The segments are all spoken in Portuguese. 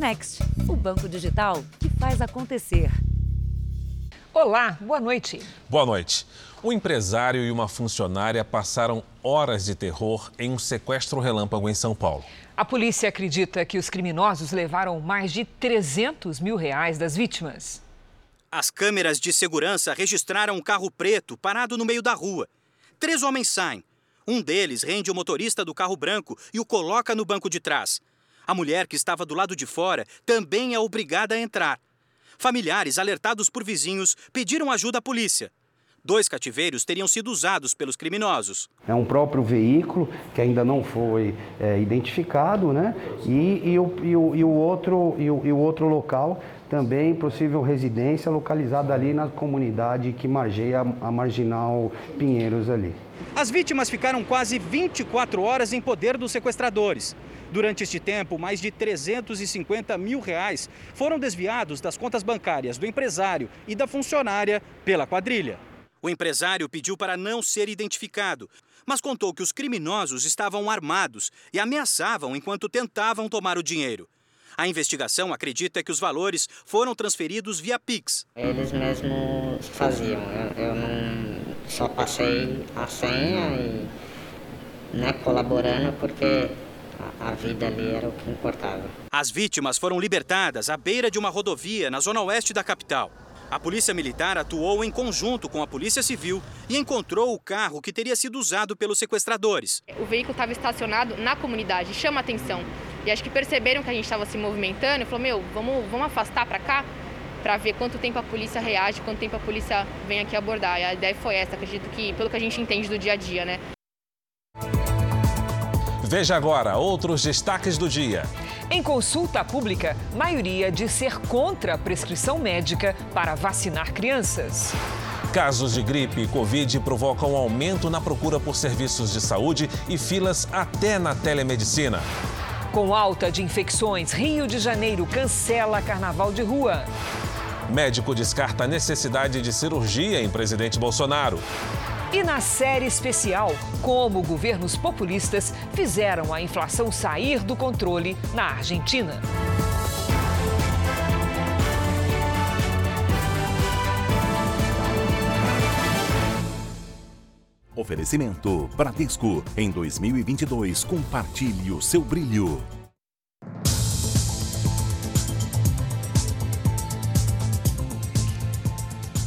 Next, o banco digital que faz acontecer. Olá, boa noite. Boa noite. Um empresário e uma funcionária passaram horas de terror em um sequestro relâmpago em São Paulo. A polícia acredita que os criminosos levaram mais de 300 mil reais das vítimas. As câmeras de segurança registraram um carro preto parado no meio da rua. Três homens saem. Um deles rende o motorista do carro branco e o coloca no banco de trás. A mulher que estava do lado de fora também é obrigada a entrar. Familiares, alertados por vizinhos, pediram ajuda à polícia. Dois cativeiros teriam sido usados pelos criminosos. É um próprio veículo que ainda não foi é, identificado, né? E, e, o, e, o, e, o, outro, e, o, e o outro local também possível residência localizada ali na comunidade que margeia a Marginal Pinheiros ali. As vítimas ficaram quase 24 horas em poder dos sequestradores. Durante este tempo, mais de 350 mil reais foram desviados das contas bancárias do empresário e da funcionária pela quadrilha. O empresário pediu para não ser identificado, mas contou que os criminosos estavam armados e ameaçavam enquanto tentavam tomar o dinheiro. A investigação acredita que os valores foram transferidos via Pix. Eles mesmos faziam, eu, eu não só passei a senha e né, colaborando porque a vida ali era o que importava. As vítimas foram libertadas à beira de uma rodovia na zona oeste da capital. A Polícia Militar atuou em conjunto com a Polícia Civil e encontrou o carro que teria sido usado pelos sequestradores. O veículo estava estacionado na comunidade, chama atenção. E acho que perceberam que a gente estava se movimentando e falou: Meu, vamos, vamos afastar para cá para ver quanto tempo a polícia reage, quanto tempo a polícia vem aqui abordar. E a ideia foi essa, acredito que, pelo que a gente entende do dia a dia, né? Veja agora outros destaques do dia. Em consulta pública, maioria diz ser contra a prescrição médica para vacinar crianças. Casos de gripe e Covid provocam um aumento na procura por serviços de saúde e filas até na telemedicina. Com alta de infecções, Rio de Janeiro cancela carnaval de rua. Médico descarta a necessidade de cirurgia em presidente Bolsonaro. E na série especial, como governos populistas fizeram a inflação sair do controle na Argentina. Oferecimento Bradesco. Em 2022, compartilhe o seu brilho.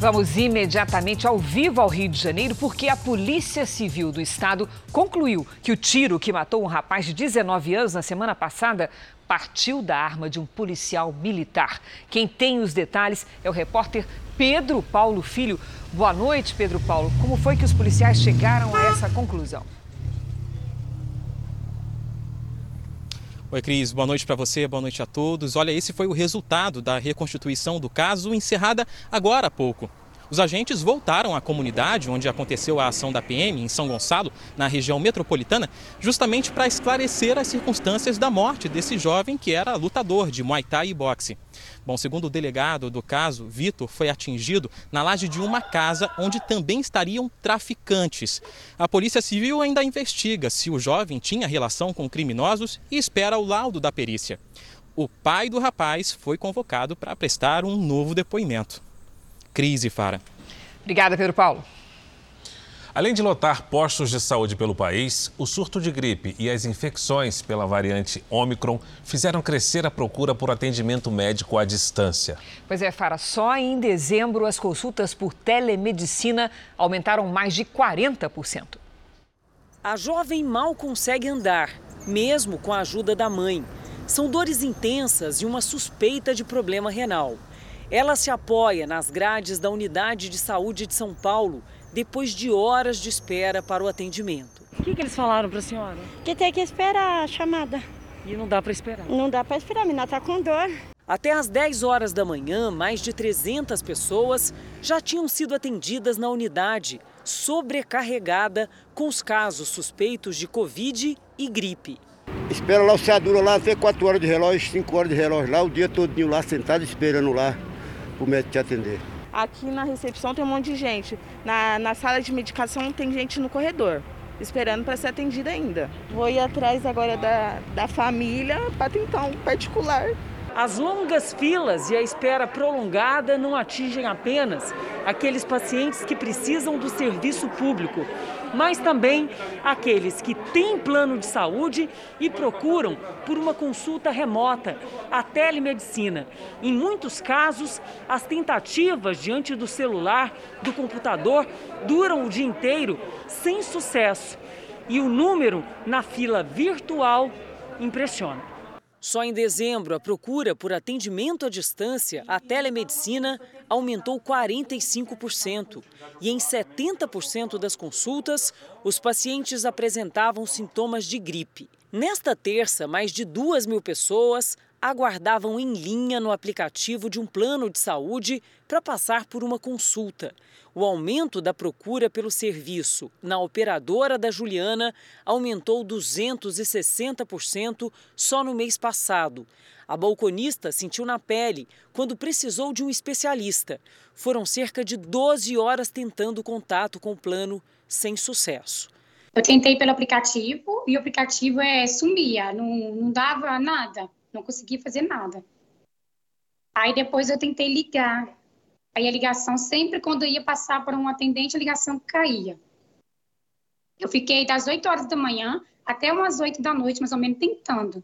Vamos imediatamente ao vivo ao Rio de Janeiro, porque a Polícia Civil do Estado concluiu que o tiro que matou um rapaz de 19 anos na semana passada partiu da arma de um policial militar. Quem tem os detalhes é o repórter Pedro Paulo Filho. Boa noite, Pedro Paulo. Como foi que os policiais chegaram a essa conclusão? Oi, Cris, boa noite para você, boa noite a todos. Olha, esse foi o resultado da reconstituição do caso, encerrada agora há pouco. Os agentes voltaram à comunidade onde aconteceu a ação da PM, em São Gonçalo, na região metropolitana, justamente para esclarecer as circunstâncias da morte desse jovem que era lutador de Muay Thai e boxe. Bom, segundo o delegado do caso, Vitor foi atingido na laje de uma casa onde também estariam traficantes. A Polícia Civil ainda investiga se o jovem tinha relação com criminosos e espera o laudo da perícia. O pai do rapaz foi convocado para prestar um novo depoimento. Crise, Fara. Obrigada, Pedro Paulo. Além de lotar postos de saúde pelo país, o surto de gripe e as infecções pela variante Omicron fizeram crescer a procura por atendimento médico à distância. Pois é, Fara, só em dezembro as consultas por telemedicina aumentaram mais de 40%. A jovem mal consegue andar, mesmo com a ajuda da mãe. São dores intensas e uma suspeita de problema renal. Ela se apoia nas grades da Unidade de Saúde de São Paulo depois de horas de espera para o atendimento. O que, que eles falaram para a senhora? Que tem que esperar a chamada. E não dá para esperar? Não dá para esperar, a menina está com dor. Até às 10 horas da manhã, mais de 300 pessoas já tinham sido atendidas na unidade, sobrecarregada com os casos suspeitos de Covid e gripe. Espera lá o Seadura lá, até 4 horas de relógio, 5 horas de relógio lá, o dia todinho lá, sentado esperando lá, o médico te atender. Aqui na recepção tem um monte de gente. Na, na sala de medicação tem gente no corredor, esperando para ser atendida ainda. Vou ir atrás agora da, da família para tentar um particular. As longas filas e a espera prolongada não atingem apenas aqueles pacientes que precisam do serviço público, mas também aqueles que têm plano de saúde e procuram por uma consulta remota, a telemedicina. Em muitos casos, as tentativas diante do celular, do computador, duram o dia inteiro sem sucesso. E o número na fila virtual impressiona. Só em dezembro, a procura por atendimento à distância, a telemedicina, aumentou 45%. E em 70% das consultas, os pacientes apresentavam sintomas de gripe. Nesta terça, mais de duas mil pessoas aguardavam em linha no aplicativo de um plano de saúde para passar por uma consulta. O aumento da procura pelo serviço na operadora da Juliana aumentou 260% só no mês passado. A balconista sentiu na pele quando precisou de um especialista. Foram cerca de 12 horas tentando contato com o plano sem sucesso. Eu tentei pelo aplicativo e o aplicativo é, sumia, não, não dava nada, não conseguia fazer nada. Aí depois eu tentei ligar Aí a ligação, sempre quando eu ia passar por um atendente, a ligação caía. Eu fiquei das 8 horas da manhã até umas 8 da noite, mais ou menos, tentando.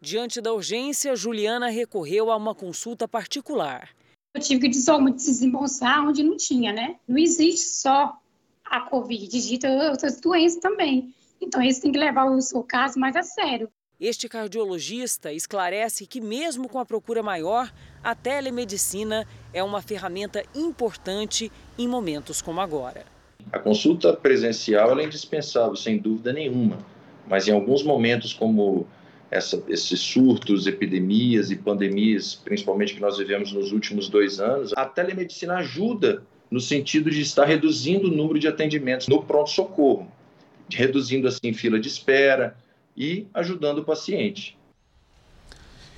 Diante da urgência, Juliana recorreu a uma consulta particular. Eu tive que desembolsar onde não tinha, né? Não existe só a Covid, existe outras doenças também. Então, eles têm que levar o seu caso mais a sério. Este cardiologista esclarece que, mesmo com a procura maior, a telemedicina é uma ferramenta importante em momentos como agora. A consulta presencial é indispensável, sem dúvida nenhuma, mas em alguns momentos, como essa, esses surtos, epidemias e pandemias, principalmente que nós vivemos nos últimos dois anos, a telemedicina ajuda no sentido de estar reduzindo o número de atendimentos no pronto-socorro, reduzindo assim fila de espera e ajudando o paciente.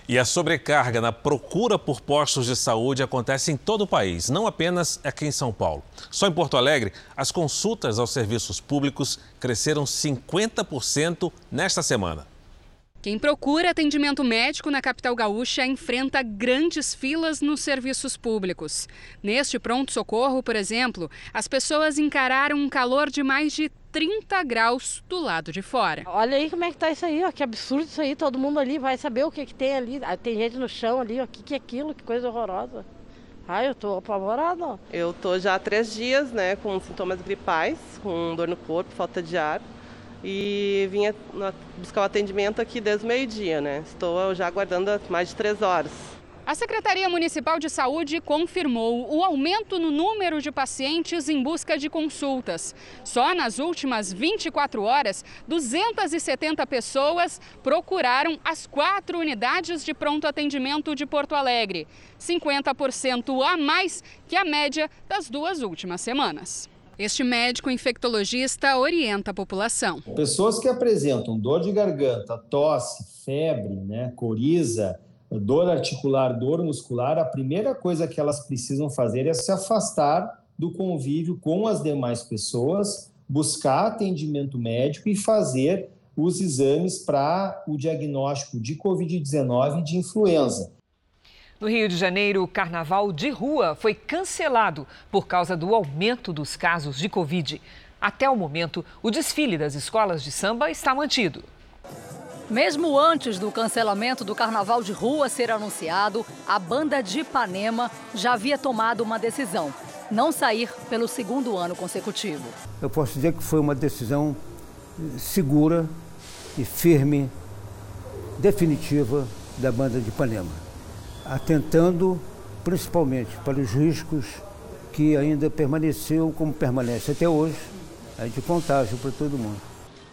E a sobrecarga na procura por postos de saúde acontece em todo o país, não apenas aqui em São Paulo. Só em Porto Alegre, as consultas aos serviços públicos cresceram 50% nesta semana. Quem procura atendimento médico na capital gaúcha enfrenta grandes filas nos serviços públicos. Neste pronto-socorro, por exemplo, as pessoas encararam um calor de mais de 30 graus do lado de fora. Olha aí como é que tá isso aí, ó, que absurdo isso aí, todo mundo ali vai saber o que, que tem ali. Ah, tem gente no chão ali, ó, o que, que é aquilo, que coisa horrorosa. Ai, eu tô apavorada, ó. Eu tô já há três dias, né, com sintomas gripais, com dor no corpo, falta de ar. E vinha buscar o atendimento aqui desde o meio-dia, né? Estou já aguardando mais de três horas. A Secretaria Municipal de Saúde confirmou o aumento no número de pacientes em busca de consultas. Só nas últimas 24 horas, 270 pessoas procuraram as quatro unidades de pronto atendimento de Porto Alegre, 50% a mais que a média das duas últimas semanas. Este médico infectologista orienta a população. Pessoas que apresentam dor de garganta, tosse, febre, né, coriza, dor articular, dor muscular, a primeira coisa que elas precisam fazer é se afastar do convívio com as demais pessoas, buscar atendimento médico e fazer os exames para o diagnóstico de Covid-19 e de influenza. No Rio de Janeiro, o carnaval de rua foi cancelado por causa do aumento dos casos de Covid. Até o momento, o desfile das escolas de samba está mantido. Mesmo antes do cancelamento do carnaval de rua ser anunciado, a banda de Ipanema já havia tomado uma decisão: não sair pelo segundo ano consecutivo. Eu posso dizer que foi uma decisão segura e firme, definitiva da banda de Ipanema, atentando principalmente para os riscos que ainda permaneceu como permanece até hoje, de contágio para todo mundo.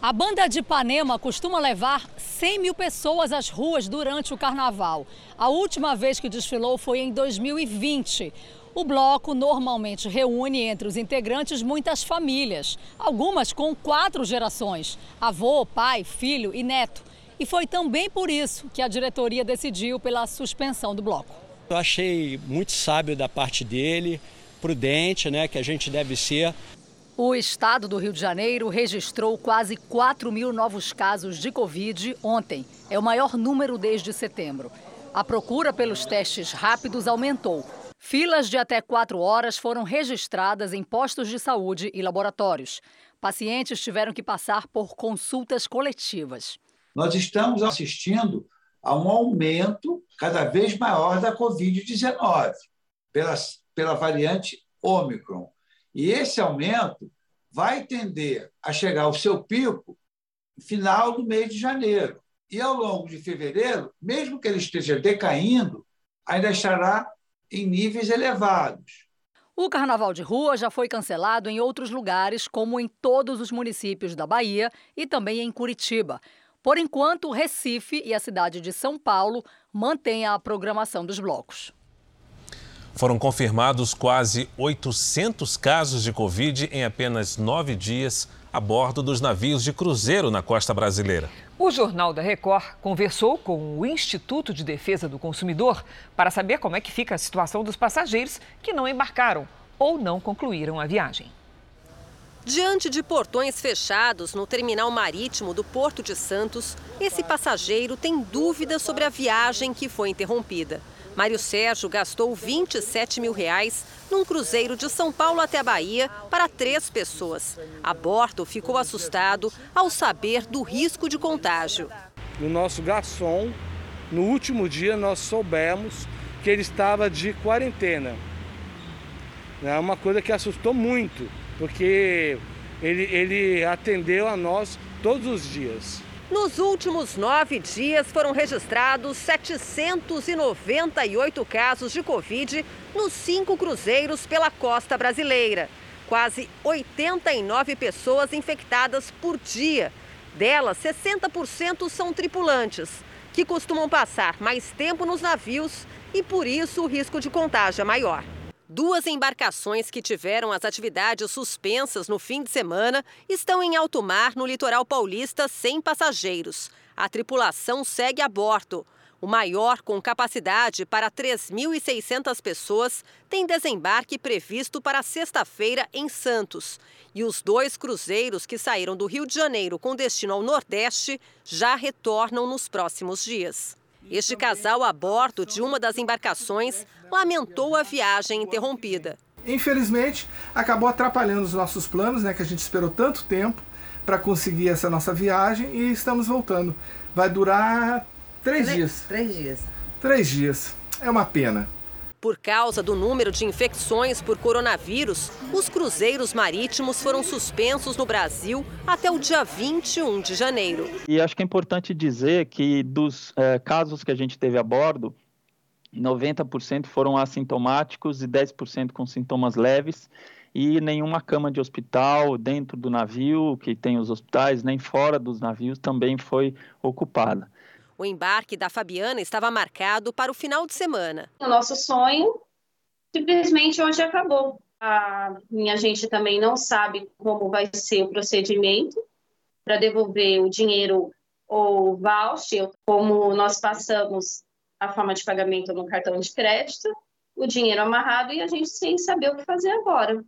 A banda de Ipanema costuma levar 100 mil pessoas às ruas durante o carnaval. A última vez que desfilou foi em 2020. O bloco normalmente reúne entre os integrantes muitas famílias, algumas com quatro gerações: avô, pai, filho e neto. E foi também por isso que a diretoria decidiu pela suspensão do bloco. Eu achei muito sábio da parte dele, prudente, né, que a gente deve ser. O estado do Rio de Janeiro registrou quase 4 mil novos casos de Covid ontem. É o maior número desde setembro. A procura pelos testes rápidos aumentou. Filas de até quatro horas foram registradas em postos de saúde e laboratórios. Pacientes tiveram que passar por consultas coletivas. Nós estamos assistindo a um aumento cada vez maior da Covid-19 pela, pela variante Ômicron. E esse aumento vai tender a chegar ao seu pico final do mês de janeiro. E ao longo de fevereiro, mesmo que ele esteja decaindo, ainda estará em níveis elevados. O carnaval de rua já foi cancelado em outros lugares, como em todos os municípios da Bahia e também em Curitiba. Por enquanto, Recife e a cidade de São Paulo mantêm a programação dos blocos. Foram confirmados quase 800 casos de Covid em apenas nove dias a bordo dos navios de cruzeiro na costa brasileira. O Jornal da Record conversou com o Instituto de Defesa do Consumidor para saber como é que fica a situação dos passageiros que não embarcaram ou não concluíram a viagem. Diante de portões fechados no terminal marítimo do Porto de Santos, esse passageiro tem dúvidas sobre a viagem que foi interrompida. Mário Sérgio gastou 27 mil reais num cruzeiro de São Paulo até a Bahia para três pessoas. A bordo ficou assustado ao saber do risco de contágio. O nosso garçom, no último dia, nós soubemos que ele estava de quarentena. É uma coisa que assustou muito, porque ele, ele atendeu a nós todos os dias. Nos últimos nove dias foram registrados 798 casos de Covid nos cinco cruzeiros pela costa brasileira. Quase 89 pessoas infectadas por dia. Delas, 60% são tripulantes, que costumam passar mais tempo nos navios e por isso o risco de contágio é maior. Duas embarcações que tiveram as atividades suspensas no fim de semana estão em alto mar no litoral paulista sem passageiros. A tripulação segue a bordo. O maior, com capacidade para 3.600 pessoas, tem desembarque previsto para sexta-feira em Santos. E os dois cruzeiros que saíram do Rio de Janeiro com destino ao Nordeste já retornam nos próximos dias. Este casal, a bordo de uma das embarcações, lamentou a viagem interrompida. Infelizmente, acabou atrapalhando os nossos planos, né, que a gente esperou tanto tempo para conseguir essa nossa viagem e estamos voltando. Vai durar três, três dias. Três dias. Três dias. É uma pena. Por causa do número de infecções por coronavírus, os cruzeiros marítimos foram suspensos no Brasil até o dia 21 de janeiro. E acho que é importante dizer que dos é, casos que a gente teve a bordo, 90% foram assintomáticos e 10% com sintomas leves e nenhuma cama de hospital dentro do navio, que tem os hospitais, nem fora dos navios também foi ocupada. O embarque da Fabiana estava marcado para o final de semana. O nosso sonho simplesmente hoje acabou. A minha gente também não sabe como vai ser o procedimento para devolver o dinheiro ou voucher, como nós passamos a forma de pagamento no cartão de crédito, o dinheiro amarrado e a gente sem saber o que fazer agora.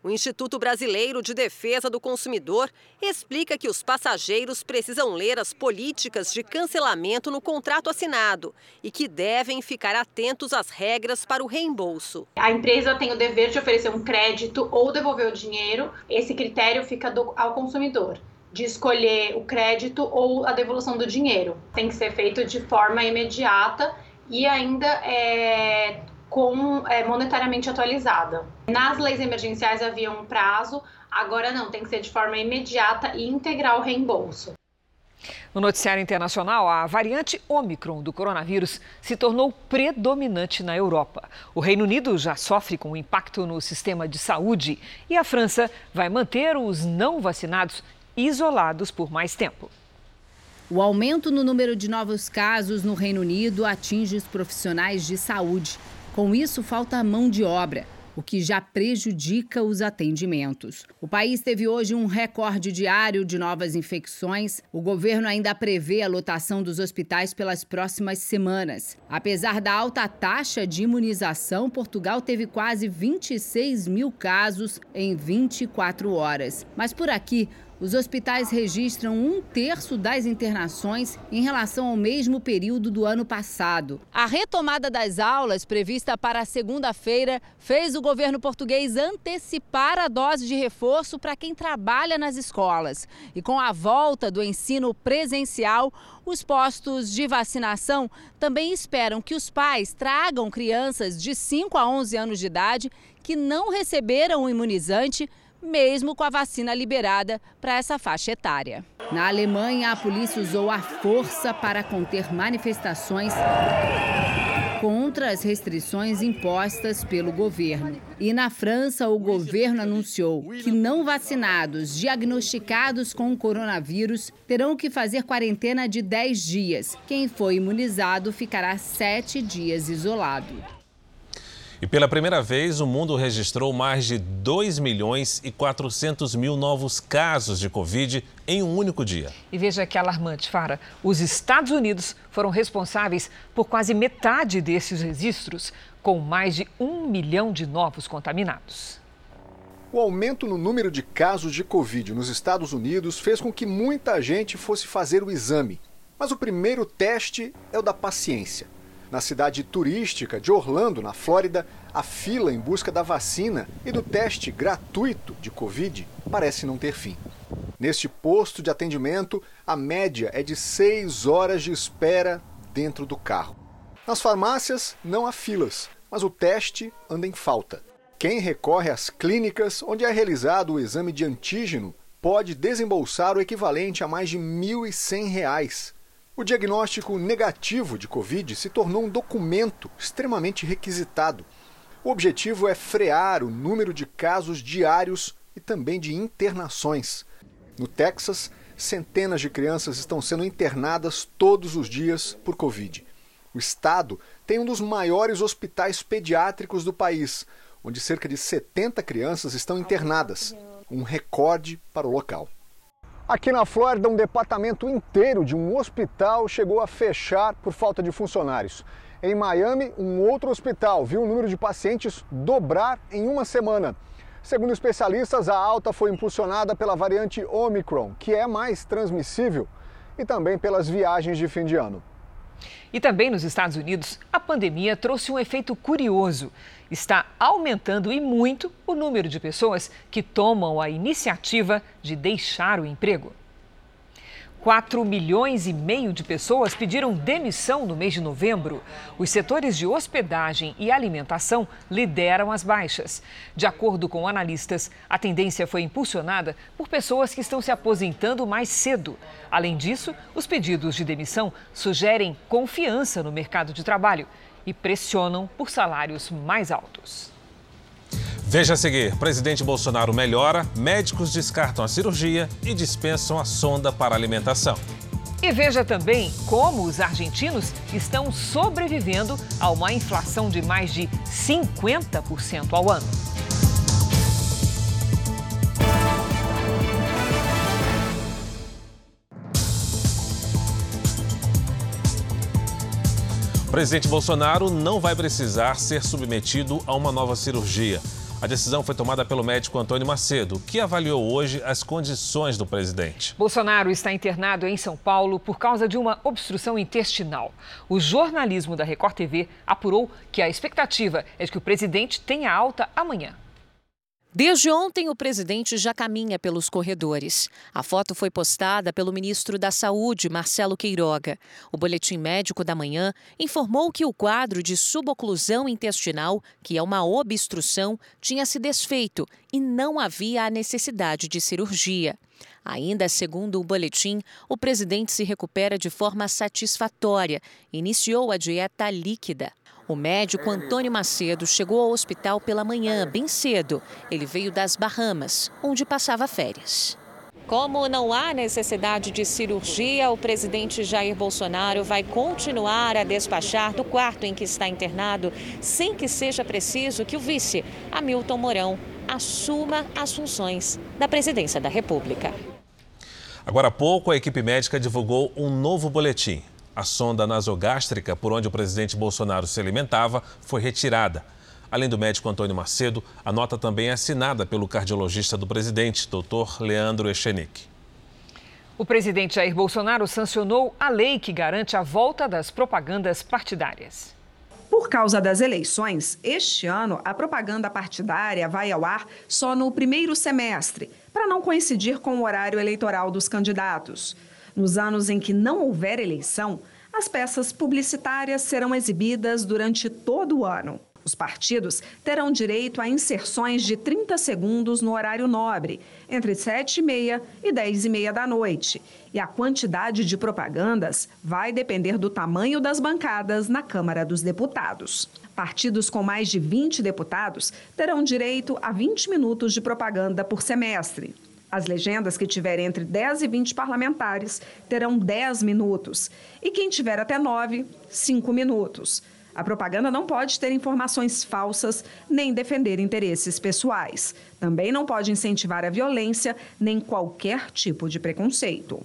O Instituto Brasileiro de Defesa do Consumidor explica que os passageiros precisam ler as políticas de cancelamento no contrato assinado e que devem ficar atentos às regras para o reembolso. A empresa tem o dever de oferecer um crédito ou devolver o dinheiro. Esse critério fica do, ao consumidor de escolher o crédito ou a devolução do dinheiro. Tem que ser feito de forma imediata e ainda é, com é, monetariamente atualizada. Nas leis emergenciais havia um prazo, agora não, tem que ser de forma imediata e integral o reembolso. No noticiário internacional, a variante Omicron do coronavírus se tornou predominante na Europa. O Reino Unido já sofre com o impacto no sistema de saúde e a França vai manter os não vacinados isolados por mais tempo. O aumento no número de novos casos no Reino Unido atinge os profissionais de saúde. Com isso, falta mão de obra, o que já prejudica os atendimentos. O país teve hoje um recorde diário de novas infecções. O governo ainda prevê a lotação dos hospitais pelas próximas semanas. Apesar da alta taxa de imunização, Portugal teve quase 26 mil casos em 24 horas. Mas por aqui, Os hospitais registram um terço das internações em relação ao mesmo período do ano passado. A retomada das aulas, prevista para segunda-feira, fez o governo português antecipar a dose de reforço para quem trabalha nas escolas. E com a volta do ensino presencial, os postos de vacinação também esperam que os pais tragam crianças de 5 a 11 anos de idade que não receberam o imunizante mesmo com a vacina liberada para essa faixa etária. Na Alemanha, a polícia usou a força para conter manifestações contra as restrições impostas pelo governo. E na França, o governo anunciou que não vacinados diagnosticados com o coronavírus terão que fazer quarentena de 10 dias. Quem foi imunizado ficará 7 dias isolado. E pela primeira vez, o mundo registrou mais de 2 milhões e 400 mil novos casos de Covid em um único dia. E veja que alarmante, Fara. Os Estados Unidos foram responsáveis por quase metade desses registros, com mais de um milhão de novos contaminados. O aumento no número de casos de Covid nos Estados Unidos fez com que muita gente fosse fazer o exame. Mas o primeiro teste é o da paciência. Na cidade turística de Orlando, na Flórida, a fila em busca da vacina e do teste gratuito de Covid parece não ter fim. Neste posto de atendimento, a média é de seis horas de espera dentro do carro. Nas farmácias, não há filas, mas o teste anda em falta. Quem recorre às clínicas onde é realizado o exame de antígeno pode desembolsar o equivalente a mais de R$ 1.100 o diagnóstico negativo de Covid se tornou um documento extremamente requisitado. O objetivo é frear o número de casos diários e também de internações. No Texas, centenas de crianças estão sendo internadas todos os dias por Covid. O estado tem um dos maiores hospitais pediátricos do país, onde cerca de 70 crianças estão internadas, um recorde para o local. Aqui na Flórida, um departamento inteiro de um hospital chegou a fechar por falta de funcionários. Em Miami, um outro hospital viu o número de pacientes dobrar em uma semana. Segundo especialistas, a alta foi impulsionada pela variante Omicron, que é mais transmissível, e também pelas viagens de fim de ano. E também nos Estados Unidos, a pandemia trouxe um efeito curioso. Está aumentando e muito o número de pessoas que tomam a iniciativa de deixar o emprego. 4 milhões e meio de pessoas pediram demissão no mês de novembro. Os setores de hospedagem e alimentação lideram as baixas. De acordo com analistas, a tendência foi impulsionada por pessoas que estão se aposentando mais cedo. Além disso, os pedidos de demissão sugerem confiança no mercado de trabalho e pressionam por salários mais altos. Veja a seguir: presidente Bolsonaro melhora, médicos descartam a cirurgia e dispensam a sonda para alimentação. E veja também como os argentinos estão sobrevivendo a uma inflação de mais de 50% ao ano. O presidente Bolsonaro não vai precisar ser submetido a uma nova cirurgia. A decisão foi tomada pelo médico Antônio Macedo, que avaliou hoje as condições do presidente. Bolsonaro está internado em São Paulo por causa de uma obstrução intestinal. O jornalismo da Record TV apurou que a expectativa é de que o presidente tenha alta amanhã. Desde ontem, o presidente já caminha pelos corredores. A foto foi postada pelo ministro da Saúde, Marcelo Queiroga. O boletim médico da manhã informou que o quadro de suboclusão intestinal, que é uma obstrução, tinha se desfeito e não havia a necessidade de cirurgia. Ainda segundo o boletim, o presidente se recupera de forma satisfatória. Iniciou a dieta líquida. O médico Antônio Macedo chegou ao hospital pela manhã, bem cedo. Ele veio das Bahamas, onde passava férias. Como não há necessidade de cirurgia, o presidente Jair Bolsonaro vai continuar a despachar do quarto em que está internado, sem que seja preciso que o vice, Hamilton Mourão, assuma as funções da presidência da República. Agora há pouco, a equipe médica divulgou um novo boletim. A sonda nasogástrica por onde o presidente Bolsonaro se alimentava foi retirada. Além do médico Antônio Macedo, a nota também é assinada pelo cardiologista do presidente, doutor Leandro Echenique. O presidente Jair Bolsonaro sancionou a lei que garante a volta das propagandas partidárias. Por causa das eleições, este ano a propaganda partidária vai ao ar só no primeiro semestre, para não coincidir com o horário eleitoral dos candidatos. Nos anos em que não houver eleição, as peças publicitárias serão exibidas durante todo o ano. Os partidos terão direito a inserções de 30 segundos no horário nobre, entre 7 e meia e 10 e meia da noite. E a quantidade de propagandas vai depender do tamanho das bancadas na Câmara dos Deputados. Partidos com mais de 20 deputados terão direito a 20 minutos de propaganda por semestre. As legendas que tiverem entre 10 e 20 parlamentares terão 10 minutos. E quem tiver até 9, 5 minutos. A propaganda não pode ter informações falsas nem defender interesses pessoais. Também não pode incentivar a violência nem qualquer tipo de preconceito.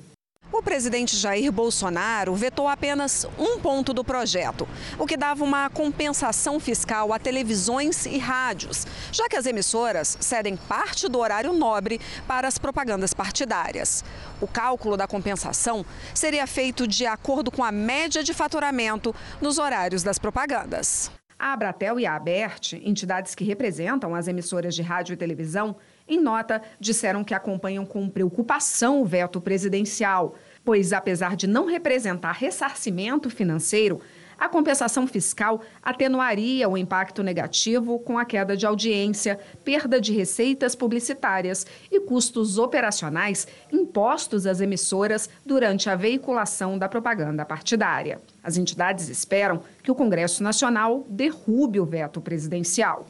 O presidente Jair Bolsonaro vetou apenas um ponto do projeto, o que dava uma compensação fiscal a televisões e rádios, já que as emissoras cedem parte do horário nobre para as propagandas partidárias. O cálculo da compensação seria feito de acordo com a média de faturamento nos horários das propagandas. A Abratel e a Abert, entidades que representam as emissoras de rádio e televisão, em nota, disseram que acompanham com preocupação o veto presidencial, pois, apesar de não representar ressarcimento financeiro, a compensação fiscal atenuaria o impacto negativo com a queda de audiência, perda de receitas publicitárias e custos operacionais impostos às emissoras durante a veiculação da propaganda partidária. As entidades esperam que o Congresso Nacional derrube o veto presidencial.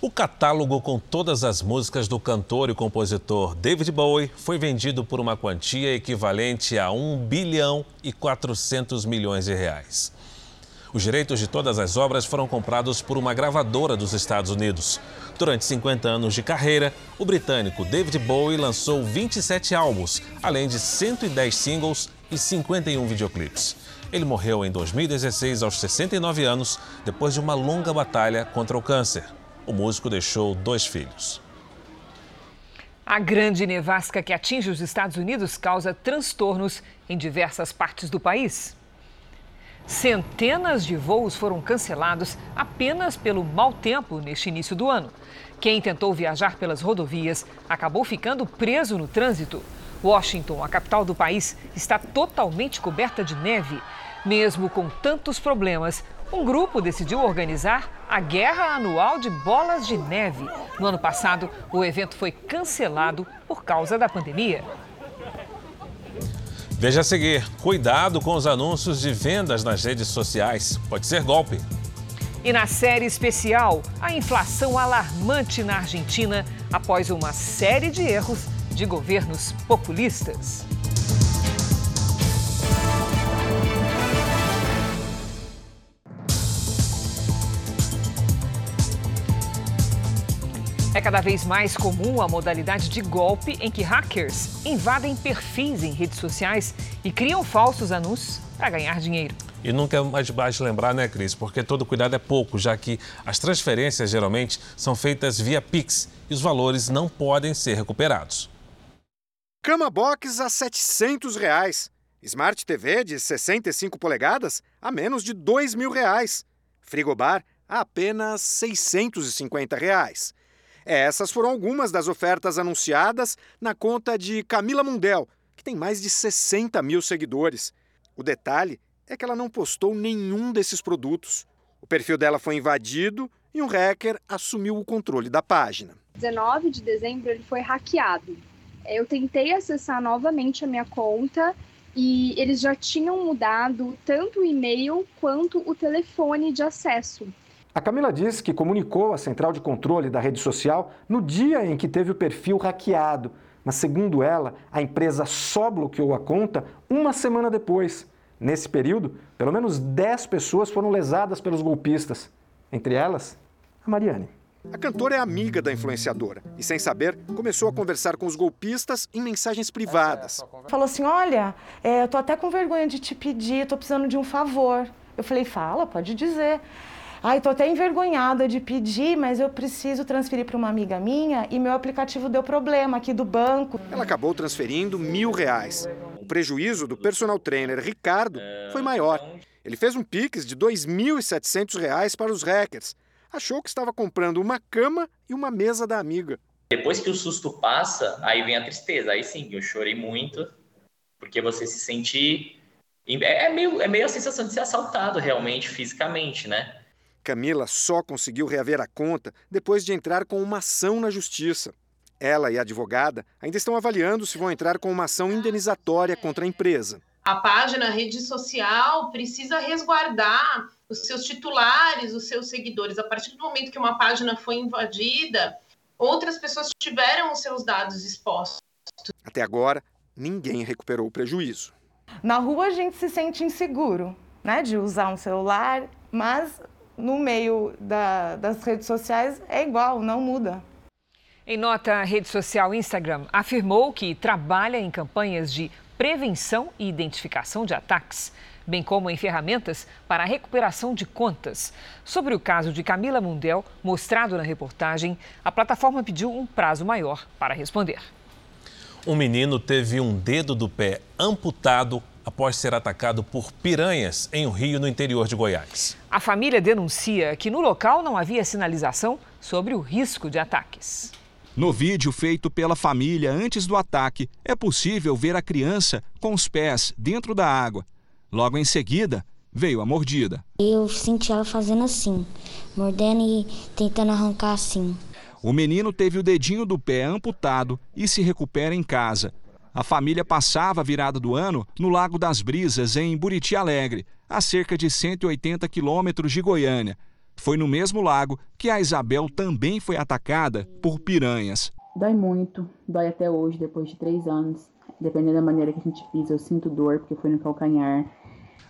O catálogo com todas as músicas do cantor e compositor David Bowie foi vendido por uma quantia equivalente a 1 bilhão e 400 milhões de reais. Os direitos de todas as obras foram comprados por uma gravadora dos Estados Unidos. Durante 50 anos de carreira, o britânico David Bowie lançou 27 álbuns, além de 110 singles e 51 videoclipes. Ele morreu em 2016 aos 69 anos, depois de uma longa batalha contra o câncer o músico deixou dois filhos. A grande nevasca que atinge os Estados Unidos causa transtornos em diversas partes do país. Centenas de voos foram cancelados apenas pelo mau tempo neste início do ano. Quem tentou viajar pelas rodovias acabou ficando preso no trânsito. Washington, a capital do país, está totalmente coberta de neve. Mesmo com tantos problemas, um grupo decidiu organizar a Guerra Anual de Bolas de Neve. No ano passado, o evento foi cancelado por causa da pandemia. Veja a seguir: cuidado com os anúncios de vendas nas redes sociais. Pode ser golpe. E na série especial, a inflação alarmante na Argentina após uma série de erros de governos populistas. É cada vez mais comum a modalidade de golpe em que hackers invadem perfis em redes sociais e criam falsos anúncios para ganhar dinheiro. E nunca é mais baixo lembrar, né, Cris? Porque todo cuidado é pouco, já que as transferências geralmente são feitas via Pix e os valores não podem ser recuperados. Cama Box a 700 reais. Smart TV de 65 polegadas a menos de 2 mil reais. Frigobar a apenas 650 reais. Essas foram algumas das ofertas anunciadas na conta de Camila Mundel, que tem mais de 60 mil seguidores. O detalhe é que ela não postou nenhum desses produtos. O perfil dela foi invadido e um hacker assumiu o controle da página. 19 de dezembro ele foi hackeado. Eu tentei acessar novamente a minha conta e eles já tinham mudado tanto o e-mail quanto o telefone de acesso. A Camila diz que comunicou à central de controle da rede social no dia em que teve o perfil hackeado. Mas, segundo ela, a empresa só bloqueou a conta uma semana depois. Nesse período, pelo menos 10 pessoas foram lesadas pelos golpistas. Entre elas, a Mariane. A cantora é amiga da influenciadora e, sem saber, começou a conversar com os golpistas em mensagens privadas. Falou assim: Olha, é, eu tô até com vergonha de te pedir, tô precisando de um favor. Eu falei: Fala, pode dizer. Ai, tô até envergonhada de pedir, mas eu preciso transferir para uma amiga minha e meu aplicativo deu problema aqui do banco. Ela acabou transferindo mil reais. O prejuízo do personal trainer Ricardo foi maior. Ele fez um Pix de R$ 2.700 para os hackers. Achou que estava comprando uma cama e uma mesa da amiga. Depois que o susto passa, aí vem a tristeza. Aí sim, eu chorei muito, porque você se sente. É meio, é meio a sensação de ser assaltado realmente, fisicamente, né? Camila só conseguiu reaver a conta depois de entrar com uma ação na justiça. Ela e a advogada ainda estão avaliando se vão entrar com uma ação indenizatória contra a empresa. A página a rede social precisa resguardar os seus titulares, os seus seguidores. A partir do momento que uma página foi invadida, outras pessoas tiveram os seus dados expostos. Até agora, ninguém recuperou o prejuízo. Na rua a gente se sente inseguro, né, de usar um celular, mas no meio da, das redes sociais é igual, não muda. Em nota, a rede social Instagram afirmou que trabalha em campanhas de prevenção e identificação de ataques, bem como em ferramentas para a recuperação de contas. Sobre o caso de Camila Mundel, mostrado na reportagem, a plataforma pediu um prazo maior para responder. Um menino teve um dedo do pé amputado após ser atacado por piranhas em um rio no interior de Goiás. A família denuncia que no local não havia sinalização sobre o risco de ataques. No vídeo feito pela família antes do ataque, é possível ver a criança com os pés dentro da água. Logo em seguida, veio a mordida. Eu senti ela fazendo assim, mordendo e tentando arrancar assim. O menino teve o dedinho do pé amputado e se recupera em casa. A família passava a virada do ano no Lago das Brisas, em Buriti Alegre, a cerca de 180 quilômetros de Goiânia. Foi no mesmo lago que a Isabel também foi atacada por piranhas. Dói muito, dói até hoje, depois de três anos. Dependendo da maneira que a gente pisa, eu sinto dor, porque foi no calcanhar.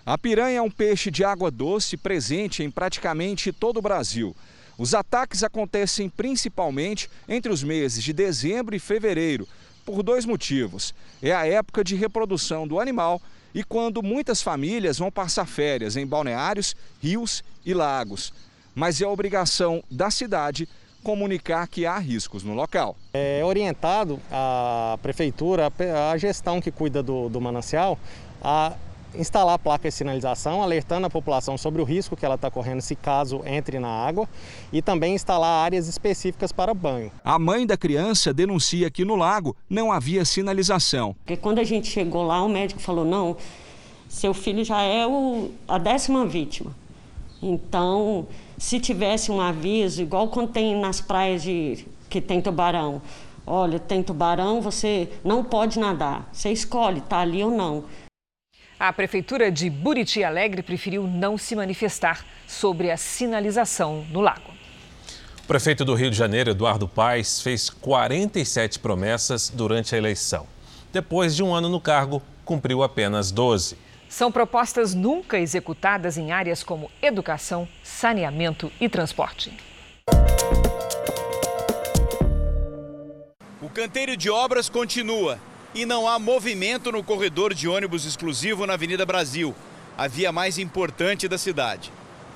A piranha é um peixe de água doce presente em praticamente todo o Brasil. Os ataques acontecem principalmente entre os meses de dezembro e fevereiro, por dois motivos. É a época de reprodução do animal e quando muitas famílias vão passar férias em balneários, rios e lagos. Mas é obrigação da cidade comunicar que há riscos no local. É orientado a prefeitura, a gestão que cuida do, do manancial, a instalar placas de sinalização, alertando a população sobre o risco que ela está correndo se caso entre na água e também instalar áreas específicas para banho. A mãe da criança denuncia que no lago não havia sinalização. Porque quando a gente chegou lá, o médico falou: não, seu filho já é o, a décima vítima. Então, se tivesse um aviso, igual quando tem nas praias de, que tem tubarão, olha, tem tubarão, você não pode nadar. Você escolhe, tá ali ou não. A Prefeitura de Buriti Alegre preferiu não se manifestar sobre a sinalização no lago. O prefeito do Rio de Janeiro, Eduardo Paes, fez 47 promessas durante a eleição. Depois de um ano no cargo, cumpriu apenas 12. São propostas nunca executadas em áreas como educação, saneamento e transporte. O canteiro de obras continua e não há movimento no corredor de ônibus exclusivo na Avenida Brasil, a via mais importante da cidade.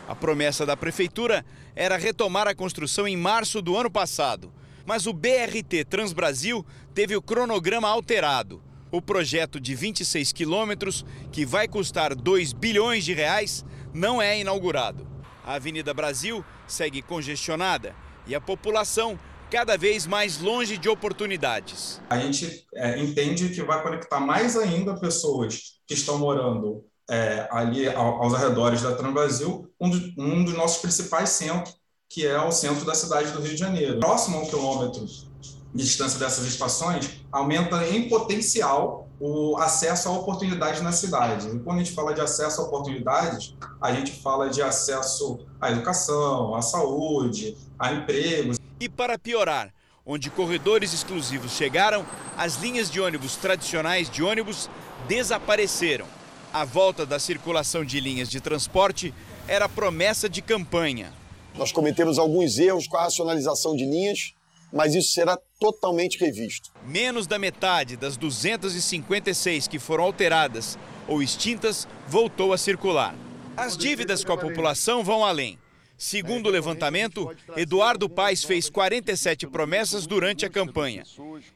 A promessa da prefeitura era retomar a construção em março do ano passado, mas o BRT Transbrasil teve o cronograma alterado. O projeto de 26 quilômetros, que vai custar 2 bilhões de reais, não é inaugurado. A Avenida Brasil segue congestionada e a população cada vez mais longe de oportunidades. A gente é, entende que vai conectar mais ainda pessoas que estão morando é, ali aos arredores da Transbrasil, um, um dos nossos principais centros, que é o centro da cidade do Rio de Janeiro. Próximo a um quilômetro de distância dessas estações, aumenta em potencial o acesso a oportunidades na cidade. E quando a gente fala de acesso a oportunidades, a gente fala de acesso à educação, à saúde, a empregos. E para piorar, onde corredores exclusivos chegaram, as linhas de ônibus tradicionais de ônibus desapareceram. A volta da circulação de linhas de transporte era promessa de campanha. Nós cometemos alguns erros com a racionalização de linhas, mas isso será totalmente revisto. Menos da metade das 256 que foram alteradas ou extintas voltou a circular. As dívidas com a população vão além. Segundo o levantamento, Eduardo Paes fez 47 promessas durante a campanha.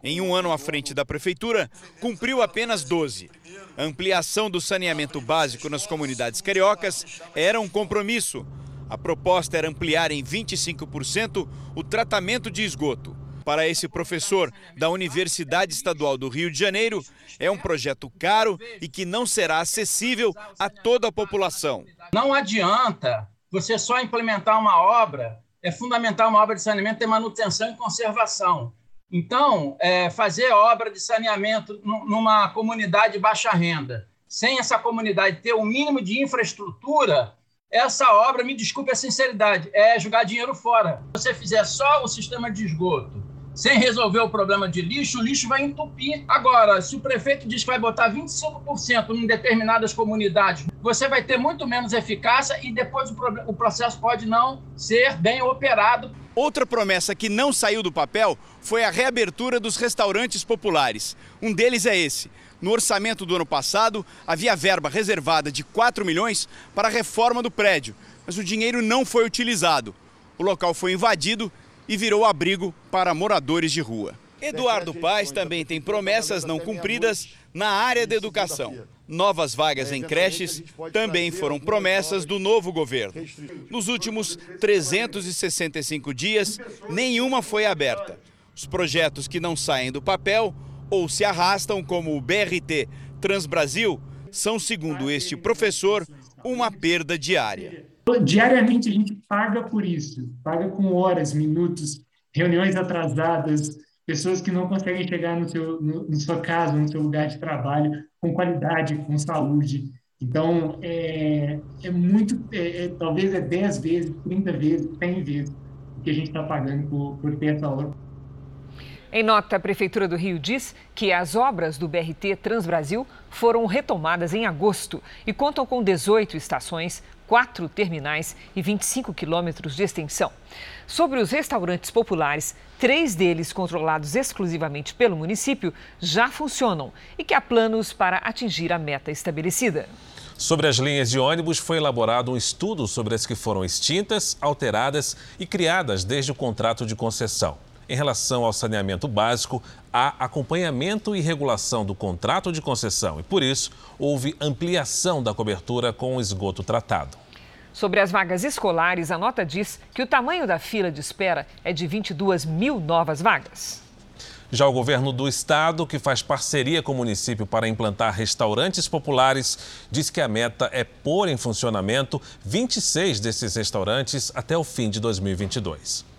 Em um ano à frente da prefeitura, cumpriu apenas 12. A ampliação do saneamento básico nas comunidades cariocas era um compromisso. A proposta era ampliar em 25% o tratamento de esgoto. Para esse professor da Universidade Estadual do Rio de Janeiro, é um projeto caro e que não será acessível a toda a população. Não adianta você só implementar uma obra, é fundamental uma obra de saneamento ter manutenção e conservação. Então, é, fazer obra de saneamento numa comunidade de baixa renda, sem essa comunidade ter o um mínimo de infraestrutura, essa obra, me desculpe a sinceridade, é jogar dinheiro fora. Se você fizer só o sistema de esgoto, sem resolver o problema de lixo, o lixo vai entupir. Agora, se o prefeito diz que vai botar 25% em determinadas comunidades, você vai ter muito menos eficácia e depois o, o processo pode não ser bem operado. Outra promessa que não saiu do papel foi a reabertura dos restaurantes populares. Um deles é esse. No orçamento do ano passado, havia verba reservada de 4 milhões para a reforma do prédio, mas o dinheiro não foi utilizado. O local foi invadido e virou abrigo para moradores de rua. Eduardo Paes também tem promessas não cumpridas na área da educação. Novas vagas em creches também foram promessas do novo governo. Nos últimos 365 dias, nenhuma foi aberta. Os projetos que não saem do papel ou se arrastam, como o BRT Transbrasil, são, segundo este professor, uma perda diária. Diariamente a gente paga por isso, paga com horas, minutos, reuniões atrasadas, pessoas que não conseguem chegar no seu, no, no sua casa, no seu lugar de trabalho, com qualidade, com saúde. Então, é, é muito, é, é, talvez é 10 vezes, 30 vezes, 100 vezes o que a gente está pagando por, por ter essa obra em nota, a Prefeitura do Rio diz que as obras do BRT Transbrasil foram retomadas em agosto e contam com 18 estações, quatro terminais e 25 quilômetros de extensão. Sobre os restaurantes populares, três deles controlados exclusivamente pelo município já funcionam e que há planos para atingir a meta estabelecida. Sobre as linhas de ônibus, foi elaborado um estudo sobre as que foram extintas, alteradas e criadas desde o contrato de concessão. Em relação ao saneamento básico, há acompanhamento e regulação do contrato de concessão e, por isso, houve ampliação da cobertura com o esgoto tratado. Sobre as vagas escolares, a nota diz que o tamanho da fila de espera é de 22 mil novas vagas. Já o governo do estado, que faz parceria com o município para implantar restaurantes populares, diz que a meta é pôr em funcionamento 26 desses restaurantes até o fim de 2022.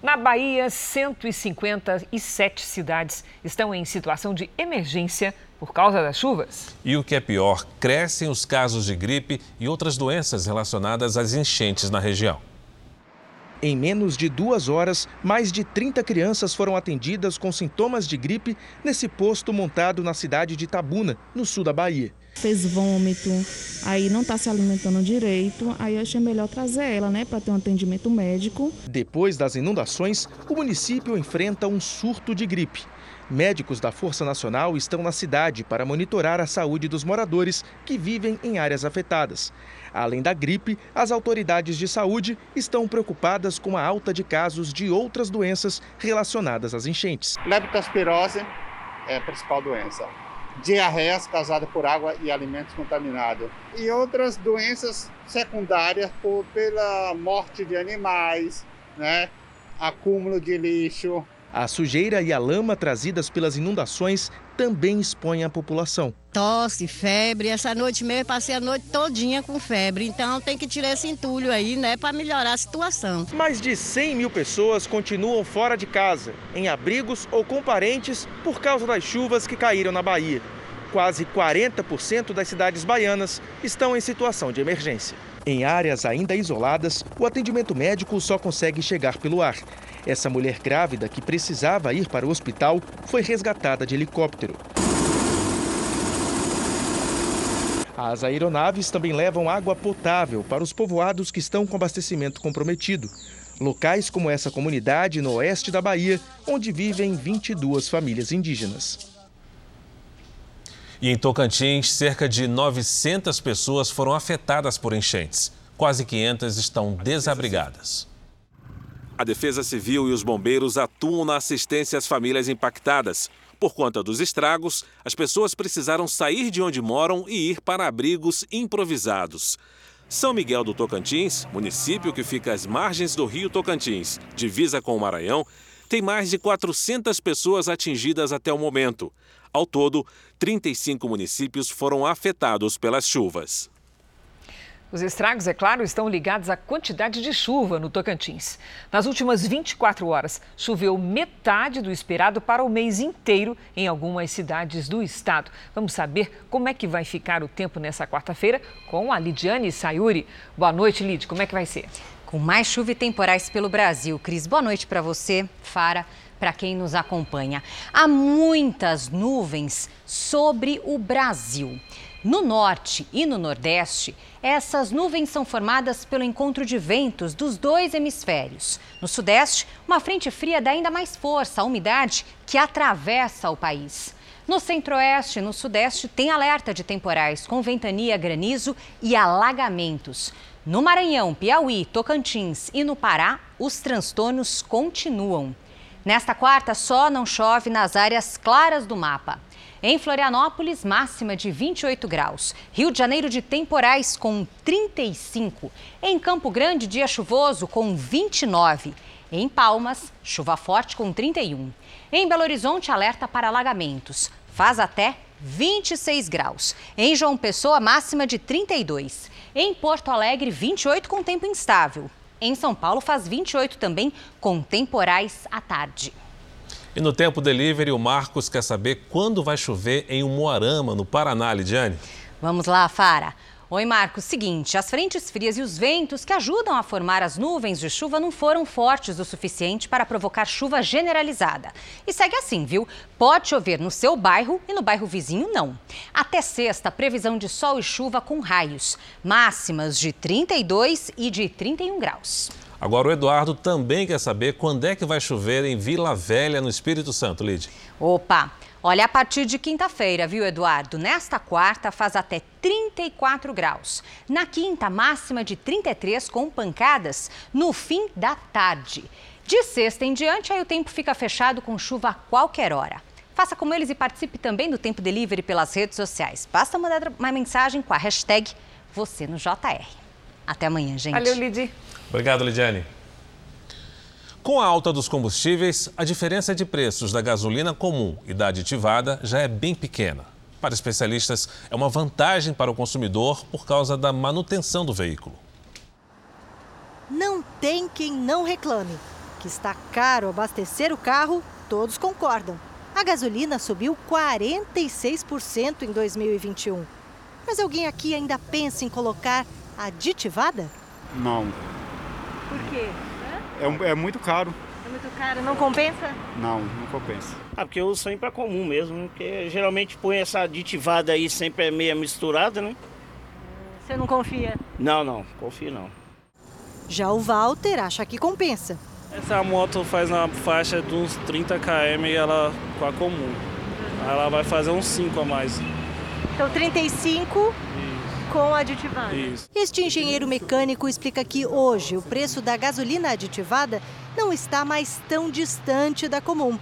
Na Bahia, 157 cidades estão em situação de emergência por causa das chuvas. E o que é pior, crescem os casos de gripe e outras doenças relacionadas às enchentes na região. Em menos de duas horas, mais de 30 crianças foram atendidas com sintomas de gripe nesse posto montado na cidade de Tabuna, no sul da Bahia fez vômito, aí não está se alimentando direito, aí eu achei melhor trazer ela, né, para ter um atendimento médico. Depois das inundações, o município enfrenta um surto de gripe. Médicos da Força Nacional estão na cidade para monitorar a saúde dos moradores que vivem em áreas afetadas. Além da gripe, as autoridades de saúde estão preocupadas com a alta de casos de outras doenças relacionadas às enchentes. Leptospirose é a principal doença diarreias causadas por água e alimentos contaminados. E outras doenças secundárias por, pela morte de animais, né? acúmulo de lixo. A sujeira e a lama trazidas pelas inundações também expõem a população. Tosse, febre. Essa noite mesmo passei a noite todinha com febre. Então tem que tirar esse entulho aí, né, para melhorar a situação. Mais de 100 mil pessoas continuam fora de casa, em abrigos ou com parentes por causa das chuvas que caíram na Bahia. Quase 40% das cidades baianas estão em situação de emergência. Em áreas ainda isoladas, o atendimento médico só consegue chegar pelo ar. Essa mulher grávida que precisava ir para o hospital foi resgatada de helicóptero. As aeronaves também levam água potável para os povoados que estão com abastecimento comprometido. Locais como essa comunidade no oeste da Bahia, onde vivem 22 famílias indígenas. E em Tocantins, cerca de 900 pessoas foram afetadas por enchentes. Quase 500 estão desabrigadas. A Defesa Civil e os bombeiros atuam na assistência às famílias impactadas. Por conta dos estragos, as pessoas precisaram sair de onde moram e ir para abrigos improvisados. São Miguel do Tocantins, município que fica às margens do rio Tocantins, divisa com o Maranhão, tem mais de 400 pessoas atingidas até o momento. Ao todo, 35 municípios foram afetados pelas chuvas. Os estragos, é claro, estão ligados à quantidade de chuva no Tocantins. Nas últimas 24 horas, choveu metade do esperado para o mês inteiro em algumas cidades do estado. Vamos saber como é que vai ficar o tempo nessa quarta-feira com a Lidiane Sayuri. Boa noite, Lid. Como é que vai ser? Com mais chuva e temporais pelo Brasil. Cris, boa noite para você, Fara, para quem nos acompanha. Há muitas nuvens sobre o Brasil. No norte e no nordeste, essas nuvens são formadas pelo encontro de ventos dos dois hemisférios. No sudeste, uma frente fria dá ainda mais força à umidade que atravessa o país. No centro-oeste e no sudeste, tem alerta de temporais com ventania, granizo e alagamentos. No Maranhão, Piauí, Tocantins e no Pará, os transtornos continuam. Nesta quarta, só não chove nas áreas claras do mapa. Em Florianópolis, máxima de 28 graus. Rio de Janeiro de temporais com 35. Em Campo Grande, dia chuvoso com 29. Em Palmas, chuva forte com 31. Em Belo Horizonte, alerta para alagamentos. Faz até 26 graus. Em João Pessoa, máxima de 32. Em Porto Alegre, 28 com tempo instável. Em São Paulo, faz 28 também, com temporais à tarde. E no Tempo Delivery, o Marcos quer saber quando vai chover em Umuarama, no Paraná, Lidiane. Vamos lá, Fara. Oi, Marcos. Seguinte, as frentes frias e os ventos que ajudam a formar as nuvens de chuva não foram fortes o suficiente para provocar chuva generalizada. E segue assim, viu? Pode chover no seu bairro e no bairro vizinho não. Até sexta, previsão de sol e chuva com raios, máximas de 32 e de 31 graus. Agora o Eduardo também quer saber quando é que vai chover em Vila Velha, no Espírito Santo, Lid. Opa! Olha, a partir de quinta-feira, viu, Eduardo? Nesta quarta faz até 34 graus. Na quinta, máxima de 33 com pancadas no fim da tarde. De sexta em diante, aí o tempo fica fechado com chuva a qualquer hora. Faça como eles e participe também do Tempo Delivery pelas redes sociais. Basta mandar uma mensagem com a hashtag você no JR. Até amanhã, gente. Valeu, Lidi. Obrigado, Lidiane. Com a alta dos combustíveis, a diferença de preços da gasolina comum e da aditivada já é bem pequena. Para especialistas, é uma vantagem para o consumidor por causa da manutenção do veículo. Não tem quem não reclame. Que está caro abastecer o carro, todos concordam. A gasolina subiu 46% em 2021. Mas alguém aqui ainda pensa em colocar aditivada? Não. Por quê? É, é muito caro. É muito caro, não compensa? Não, não compensa. Ah, porque eu uso sempre é comum mesmo, porque geralmente põe essa aditivada aí sempre é meia misturada, né? Você não confia? Não, não, confio não. Já o Walter acha que compensa. Essa moto faz na faixa de uns 30 km e ela com a comum. Ela vai fazer uns 5 a mais. Então 35 com aditivada. Isso. Este engenheiro mecânico explica que hoje o preço da gasolina aditivada não está mais tão distante da comum.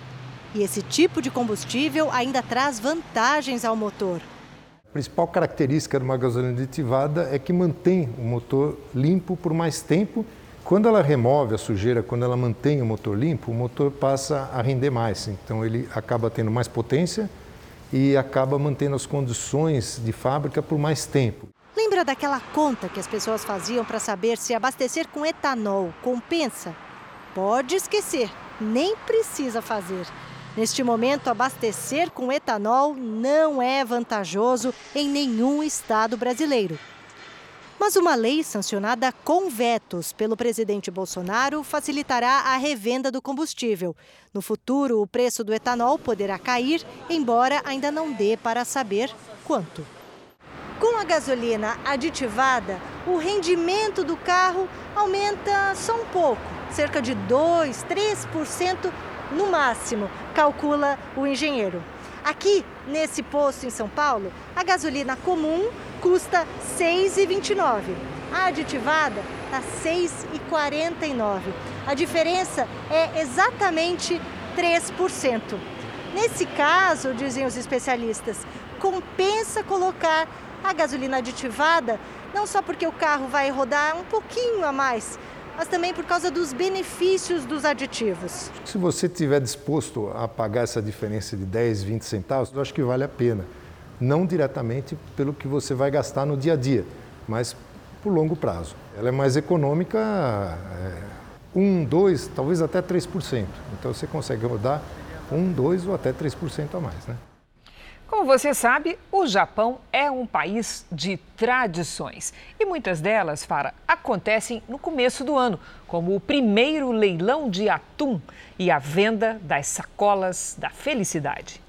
E esse tipo de combustível ainda traz vantagens ao motor. A principal característica de uma gasolina aditivada é que mantém o motor limpo por mais tempo. Quando ela remove a sujeira, quando ela mantém o motor limpo, o motor passa a render mais. Então ele acaba tendo mais potência e acaba mantendo as condições de fábrica por mais tempo. Lembra daquela conta que as pessoas faziam para saber se abastecer com etanol compensa? Pode esquecer, nem precisa fazer. Neste momento, abastecer com etanol não é vantajoso em nenhum estado brasileiro. Mas uma lei sancionada com vetos pelo presidente Bolsonaro facilitará a revenda do combustível. No futuro, o preço do etanol poderá cair, embora ainda não dê para saber quanto. Com a gasolina aditivada, o rendimento do carro aumenta só um pouco, cerca de 2, 3% no máximo, calcula o engenheiro. Aqui, nesse posto em São Paulo, a gasolina comum custa R$ 6,29 A aditivada está 6,49. A diferença é exatamente 3%. Nesse caso, dizem os especialistas, compensa colocar a gasolina aditivada, não só porque o carro vai rodar um pouquinho a mais, mas também por causa dos benefícios dos aditivos. Se você estiver disposto a pagar essa diferença de 10, 20 centavos, eu acho que vale a pena. Não diretamente pelo que você vai gastar no dia a dia, mas por longo prazo. Ela é mais econômica, é, 1, 2, talvez até 3%. Então você consegue rodar 1, 2 ou até 3% a mais. Né? Como você sabe, o Japão é um país de tradições. E muitas delas, Fara, acontecem no começo do ano, como o primeiro leilão de atum e a venda das sacolas da felicidade.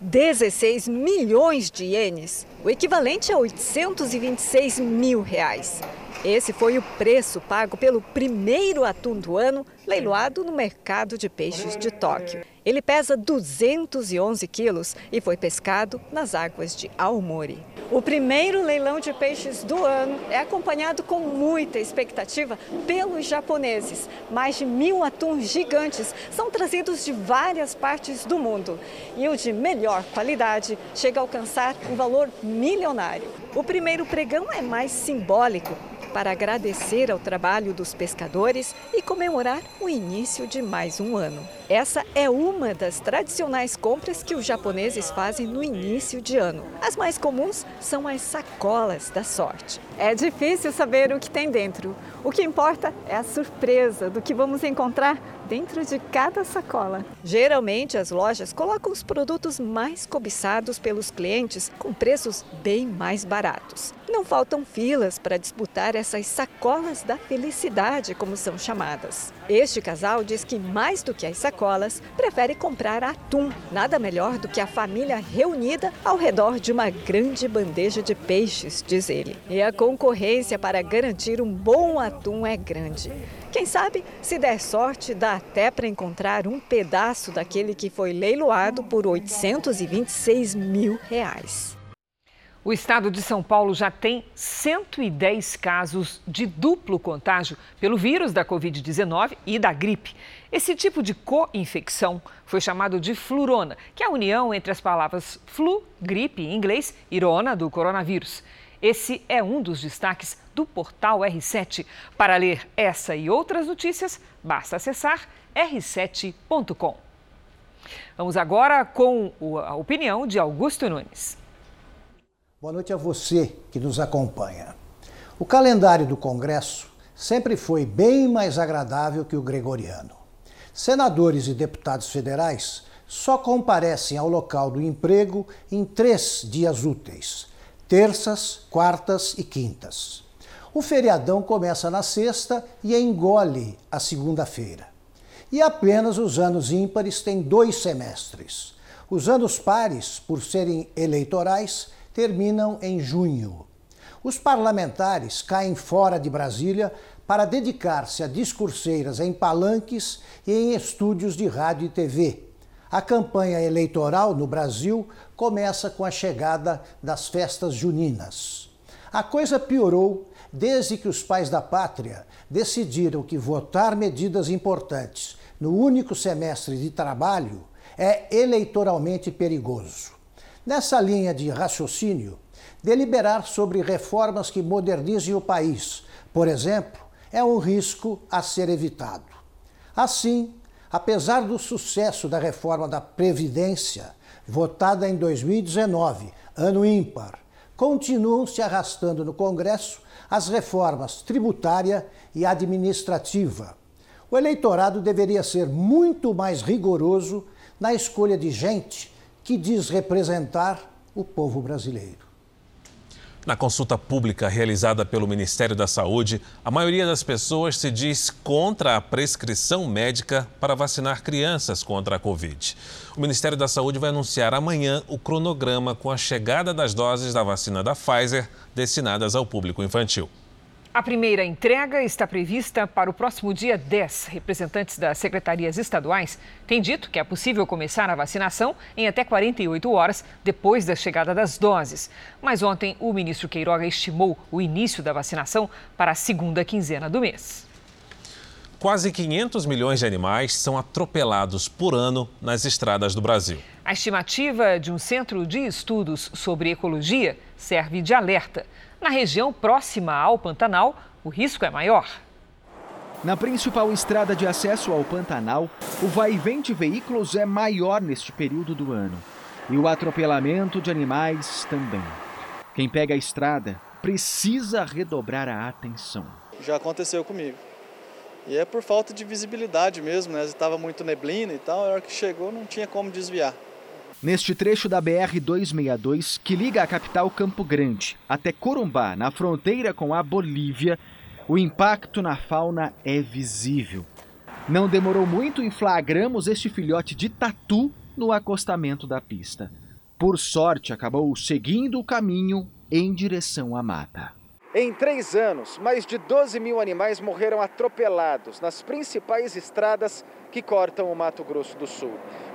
16 milhões de ienes, o equivalente a 826 mil reais. Esse foi o preço pago pelo primeiro atum do ano leiloado no mercado de peixes de Tóquio. Ele pesa 211 quilos e foi pescado nas águas de Aomori. O primeiro leilão de peixes do ano é acompanhado com muita expectativa pelos japoneses. Mais de mil atuns gigantes são trazidos de várias partes do mundo. E o de melhor qualidade chega a alcançar um valor milionário. O primeiro pregão é mais simbólico para agradecer ao trabalho dos pescadores e comemorar o início de mais um ano. Essa é uma das tradicionais compras que os japoneses fazem no início de ano. As mais comuns são as sacolas da sorte. É difícil saber o que tem dentro. O que importa é a surpresa do que vamos encontrar dentro de cada sacola. Geralmente, as lojas colocam os produtos mais cobiçados pelos clientes com preços bem mais baratos. Não faltam filas para disputar essas sacolas da felicidade, como são chamadas. Este casal diz que, mais do que as sacolas, prefere comprar atum. Nada melhor do que a família reunida ao redor de uma grande bandeja de peixes, diz ele. E a concorrência para garantir um bom atum é grande. Quem sabe, se der sorte, dá até para encontrar um pedaço daquele que foi leiloado por 826 mil reais. O estado de São Paulo já tem 110 casos de duplo contágio pelo vírus da Covid-19 e da gripe. Esse tipo de co-infecção foi chamado de flurona, que é a união entre as palavras flu, gripe em inglês, e rona do coronavírus. Esse é um dos destaques do portal R7. Para ler essa e outras notícias, basta acessar r7.com. Vamos agora com a opinião de Augusto Nunes. Boa noite a você que nos acompanha. O calendário do Congresso sempre foi bem mais agradável que o gregoriano. Senadores e deputados federais só comparecem ao local do emprego em três dias úteis: terças, quartas e quintas. O feriadão começa na sexta e engole a segunda-feira. E apenas os anos ímpares têm dois semestres. Os anos pares, por serem eleitorais, terminam em junho. Os parlamentares caem fora de Brasília para dedicar-se a discurseiras em palanques e em estúdios de rádio e TV. A campanha eleitoral no Brasil começa com a chegada das festas juninas. A coisa piorou desde que os pais da pátria decidiram que votar medidas importantes no único semestre de trabalho é eleitoralmente perigoso. Nessa linha de raciocínio, deliberar sobre reformas que modernizem o país, por exemplo, é um risco a ser evitado. Assim, apesar do sucesso da reforma da Previdência, votada em 2019, ano ímpar, continuam se arrastando no Congresso as reformas tributária e administrativa. O eleitorado deveria ser muito mais rigoroso na escolha de gente que diz representar o povo brasileiro. Na consulta pública realizada pelo Ministério da Saúde, a maioria das pessoas se diz contra a prescrição médica para vacinar crianças contra a Covid. O Ministério da Saúde vai anunciar amanhã o cronograma com a chegada das doses da vacina da Pfizer destinadas ao público infantil. A primeira entrega está prevista para o próximo dia 10. Representantes das secretarias estaduais têm dito que é possível começar a vacinação em até 48 horas depois da chegada das doses. Mas ontem o ministro Queiroga estimou o início da vacinação para a segunda quinzena do mês. Quase 500 milhões de animais são atropelados por ano nas estradas do Brasil. A estimativa de um centro de estudos sobre ecologia serve de alerta. Na região próxima ao Pantanal, o risco é maior. Na principal estrada de acesso ao Pantanal, o vai e vem de veículos é maior neste período do ano. E o atropelamento de animais também. Quem pega a estrada precisa redobrar a atenção. Já aconteceu comigo. E é por falta de visibilidade mesmo, né? Estava muito neblina e tal, a hora que chegou não tinha como desviar. Neste trecho da BR-262, que liga a capital Campo Grande até Corumbá, na fronteira com a Bolívia, o impacto na fauna é visível. Não demorou muito e flagramos este filhote de tatu no acostamento da pista. Por sorte, acabou seguindo o caminho em direção à mata. Em três anos, mais de 12 mil animais morreram atropelados nas principais estradas que cortam o Mato Grosso do Sul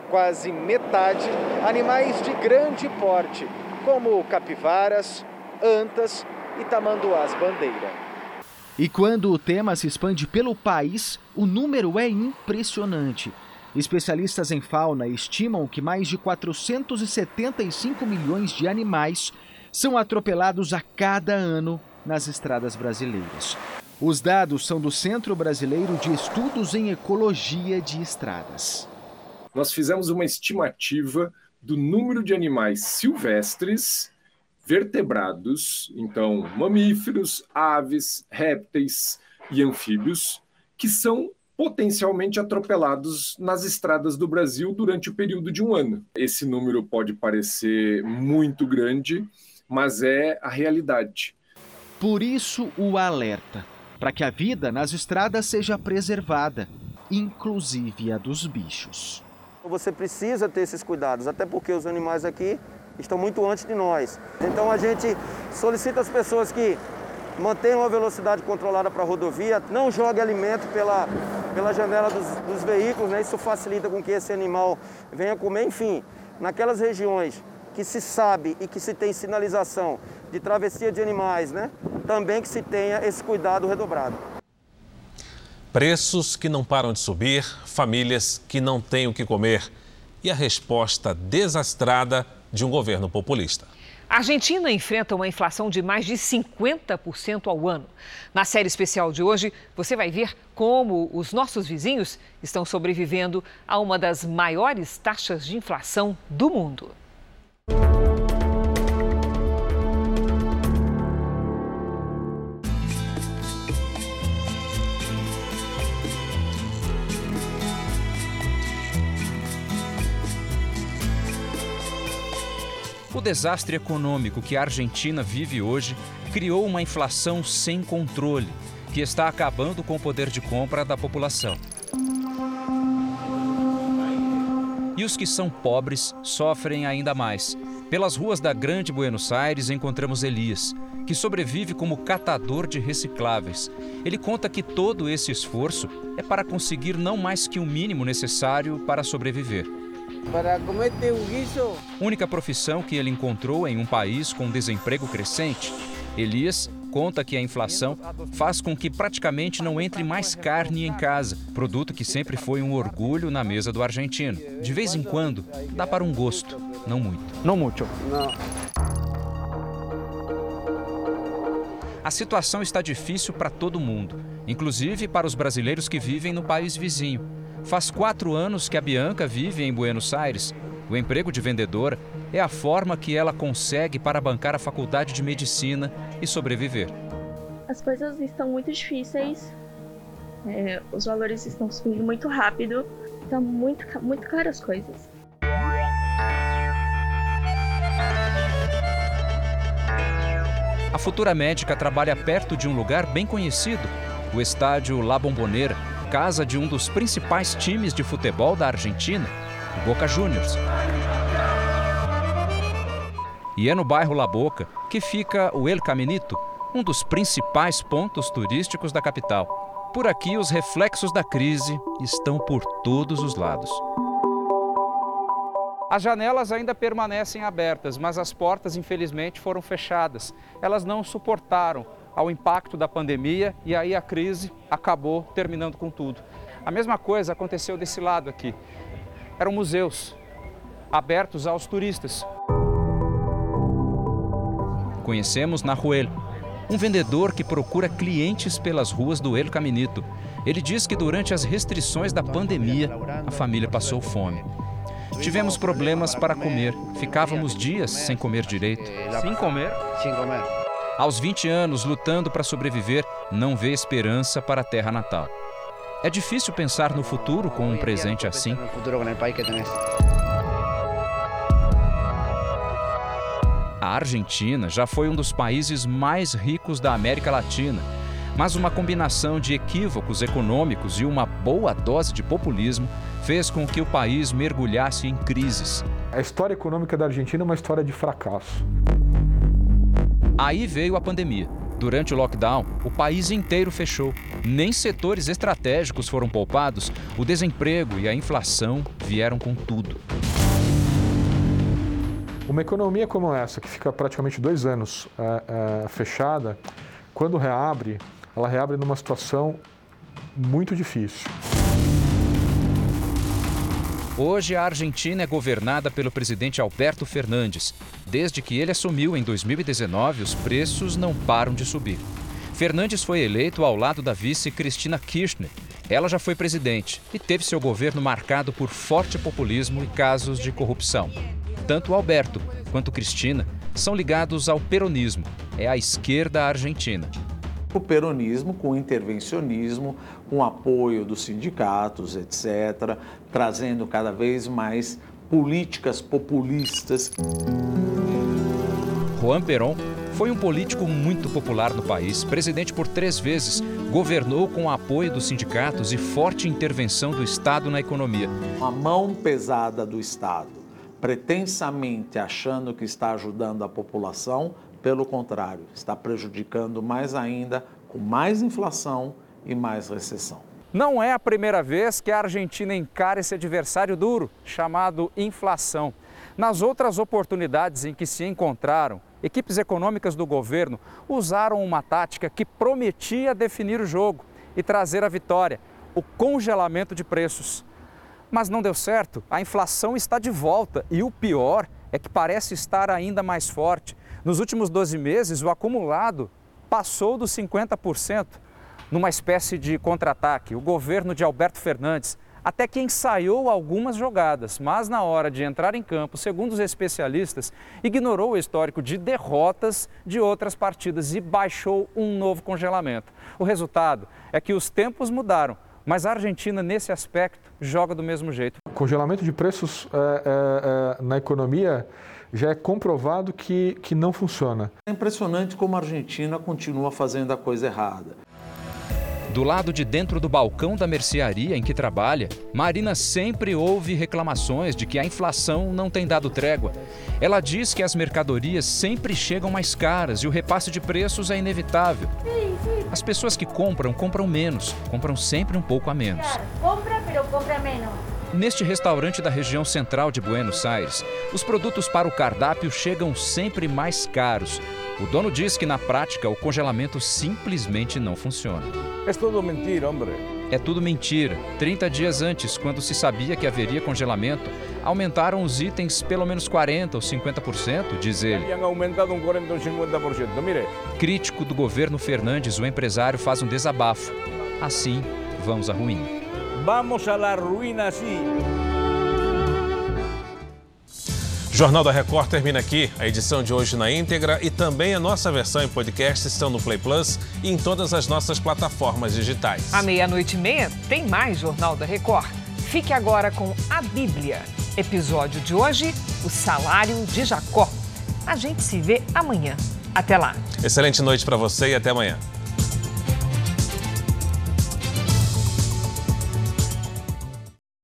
quase metade animais de grande porte, como capivaras, antas e tamanduás bandeira. E quando o tema se expande pelo país, o número é impressionante. Especialistas em fauna estimam que mais de 475 milhões de animais são atropelados a cada ano nas estradas brasileiras. Os dados são do Centro Brasileiro de Estudos em Ecologia de Estradas nós fizemos uma estimativa do número de animais silvestres vertebrados, então mamíferos, aves, répteis e anfíbios, que são potencialmente atropelados nas estradas do Brasil durante o período de um ano. Esse número pode parecer muito grande, mas é a realidade. Por isso, o alerta para que a vida nas estradas seja preservada, inclusive a dos bichos. Você precisa ter esses cuidados, até porque os animais aqui estão muito antes de nós. Então a gente solicita às pessoas que mantenham a velocidade controlada para a rodovia, não jogue alimento pela, pela janela dos, dos veículos, né? isso facilita com que esse animal venha comer. Enfim, naquelas regiões que se sabe e que se tem sinalização de travessia de animais, né? também que se tenha esse cuidado redobrado. Preços que não param de subir, famílias que não têm o que comer e a resposta desastrada de um governo populista. A Argentina enfrenta uma inflação de mais de 50% ao ano. Na série especial de hoje, você vai ver como os nossos vizinhos estão sobrevivendo a uma das maiores taxas de inflação do mundo. O desastre econômico que a Argentina vive hoje criou uma inflação sem controle, que está acabando com o poder de compra da população. E os que são pobres sofrem ainda mais. Pelas ruas da Grande Buenos Aires encontramos Elias, que sobrevive como catador de recicláveis. Ele conta que todo esse esforço é para conseguir não mais que o mínimo necessário para sobreviver para comer um guiso. Única profissão que ele encontrou em um país com desemprego crescente. Elias conta que a inflação faz com que praticamente não entre mais carne em casa, produto que sempre foi um orgulho na mesa do argentino. De vez em quando, dá para um gosto, não muito. Não muito. Não. A situação está difícil para todo mundo, inclusive para os brasileiros que vivem no país vizinho. Faz quatro anos que a Bianca vive em Buenos Aires. O emprego de vendedora é a forma que ela consegue para bancar a faculdade de medicina e sobreviver. As coisas estão muito difíceis, é, os valores estão subindo muito rápido, está muito, muito caro as coisas. A futura médica trabalha perto de um lugar bem conhecido, o estádio La Bombonera, casa de um dos principais times de futebol da Argentina, o Boca Juniors. E é no bairro La Boca que fica o El Caminito, um dos principais pontos turísticos da capital. Por aqui, os reflexos da crise estão por todos os lados. As janelas ainda permanecem abertas, mas as portas, infelizmente, foram fechadas. Elas não suportaram ao impacto da pandemia e aí a crise acabou terminando com tudo. A mesma coisa aconteceu desse lado aqui. Eram museus abertos aos turistas. Conhecemos Nahuel, um vendedor que procura clientes pelas ruas do El Caminito. Ele diz que durante as restrições da pandemia, a família passou fome. Tivemos problemas para comer. Ficávamos dias sem comer direito. Sem comer? Sem comer. Aos 20 anos, lutando para sobreviver, não vê esperança para a terra natal. É difícil pensar no futuro com um presente assim. A Argentina já foi um dos países mais ricos da América Latina, mas uma combinação de equívocos econômicos e uma boa dose de populismo fez com que o país mergulhasse em crises. A história econômica da Argentina é uma história de fracasso. Aí veio a pandemia. Durante o lockdown, o país inteiro fechou. Nem setores estratégicos foram poupados. O desemprego e a inflação vieram com tudo. Uma economia como essa, que fica praticamente dois anos é, é, fechada, quando reabre, ela reabre numa situação muito difícil. Hoje, a Argentina é governada pelo presidente Alberto Fernandes. Desde que ele assumiu em 2019, os preços não param de subir. Fernandes foi eleito ao lado da vice Cristina Kirchner. Ela já foi presidente e teve seu governo marcado por forte populismo e casos de corrupção. Tanto Alberto quanto Cristina são ligados ao peronismo, é a esquerda argentina. O peronismo com intervencionismo, com apoio dos sindicatos, etc., trazendo cada vez mais políticas populistas. Juan Perón foi um político muito popular no país, presidente por três vezes, governou com o apoio dos sindicatos e forte intervenção do Estado na economia. A mão pesada do Estado, pretensamente achando que está ajudando a população, pelo contrário, está prejudicando mais ainda, com mais inflação e mais recessão. Não é a primeira vez que a Argentina encara esse adversário duro, chamado inflação. Nas outras oportunidades em que se encontraram, equipes econômicas do governo usaram uma tática que prometia definir o jogo e trazer a vitória: o congelamento de preços. Mas não deu certo, a inflação está de volta e o pior é que parece estar ainda mais forte. Nos últimos 12 meses, o acumulado passou dos 50%, numa espécie de contra-ataque. O governo de Alberto Fernandes até que ensaiou algumas jogadas, mas na hora de entrar em campo, segundo os especialistas, ignorou o histórico de derrotas de outras partidas e baixou um novo congelamento. O resultado é que os tempos mudaram, mas a Argentina, nesse aspecto, joga do mesmo jeito. Congelamento de preços é, é, é, na economia já é comprovado que, que não funciona. É impressionante como a Argentina continua fazendo a coisa errada. Do lado de dentro do balcão da mercearia em que trabalha, Marina sempre ouve reclamações de que a inflação não tem dado trégua. Ela diz que as mercadorias sempre chegam mais caras e o repasse de preços é inevitável. As pessoas que compram, compram menos, compram sempre um pouco a menos. Compra, pero compra menos. Neste restaurante da região central de Buenos Aires, os produtos para o cardápio chegam sempre mais caros. O dono diz que na prática o congelamento simplesmente não funciona. É tudo mentira, homem. É tudo mentira. 30 dias antes, quando se sabia que haveria congelamento, aumentaram os itens pelo menos 40% ou 50%, diz ele. Aumentado um 40% ou 50%. Mire. Crítico do governo Fernandes, o empresário faz um desabafo. Assim, vamos à ruína. Vamos à la ruína assim. Jornal da Record termina aqui. A edição de hoje na íntegra e também a nossa versão em podcast estão no Play Plus e em todas as nossas plataformas digitais. À meia-noite e meia tem mais Jornal da Record. Fique agora com a Bíblia. Episódio de hoje: O Salário de Jacó. A gente se vê amanhã. Até lá. Excelente noite para você e até amanhã.